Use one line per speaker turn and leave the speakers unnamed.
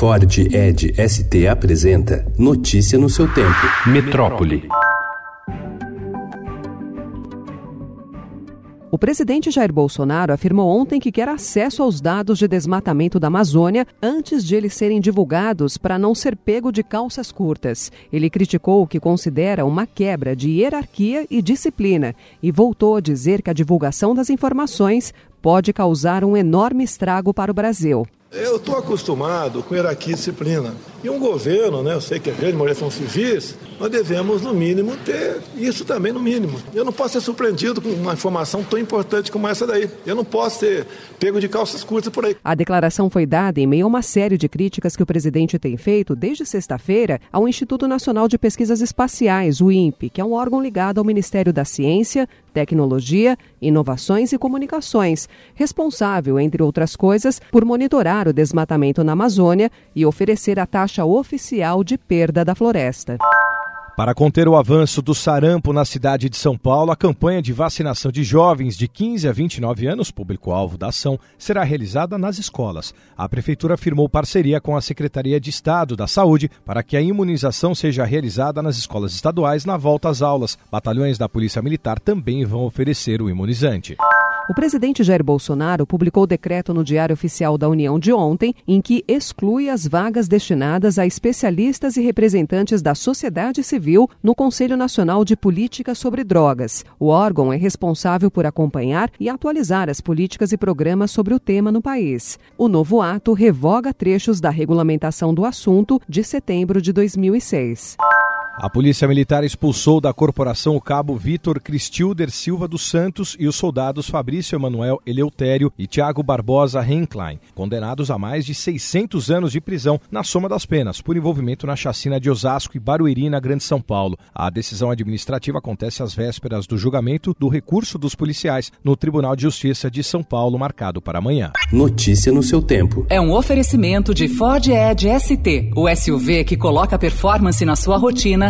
Ford Ed ST apresenta Notícia no seu tempo. Metrópole.
O presidente Jair Bolsonaro afirmou ontem que quer acesso aos dados de desmatamento da Amazônia antes de eles serem divulgados para não ser pego de calças curtas. Ele criticou o que considera uma quebra de hierarquia e disciplina e voltou a dizer que a divulgação das informações pode causar um enorme estrago para o Brasil.
Eu estou acostumado com hierarquia e disciplina. E um governo, né, eu sei que a grande maioria são civis, nós devemos, no mínimo, ter isso também no mínimo. Eu não posso ser surpreendido com uma informação tão importante como essa daí. Eu não posso ser pego de calças curtas por aí.
A declaração foi dada em meio a uma série de críticas que o presidente tem feito desde sexta-feira ao Instituto Nacional de Pesquisas Espaciais, o INPE, que é um órgão ligado ao Ministério da Ciência, Tecnologia, Inovações e Comunicações, responsável, entre outras coisas, por monitorar o desmatamento na Amazônia e oferecer a taxa oficial de perda da floresta.
Para conter o avanço do sarampo na cidade de São Paulo, a campanha de vacinação de jovens de 15 a 29 anos, público-alvo da ação, será realizada nas escolas. A Prefeitura firmou parceria com a Secretaria de Estado da Saúde para que a imunização seja realizada nas escolas estaduais na volta às aulas. Batalhões da Polícia Militar também vão oferecer o imunizante.
O presidente Jair Bolsonaro publicou decreto no Diário Oficial da União de ontem, em que exclui as vagas destinadas a especialistas e representantes da sociedade civil no Conselho Nacional de Política sobre Drogas. O órgão é responsável por acompanhar e atualizar as políticas e programas sobre o tema no país. O novo ato revoga trechos da regulamentação do assunto de setembro de 2006.
A Polícia Militar expulsou da corporação o cabo Vitor Cristilder Silva dos Santos e os soldados Fabrício Emanuel Eleutério e Tiago Barbosa Henklein, condenados a mais de 600 anos de prisão na soma das penas por envolvimento na chacina de Osasco e Barueri, na Grande São Paulo. A decisão administrativa acontece às vésperas do julgamento do recurso dos policiais no Tribunal de Justiça de São Paulo, marcado para amanhã.
Notícia no seu tempo.
É um oferecimento de Ford Edge ST, o SUV que coloca performance na sua rotina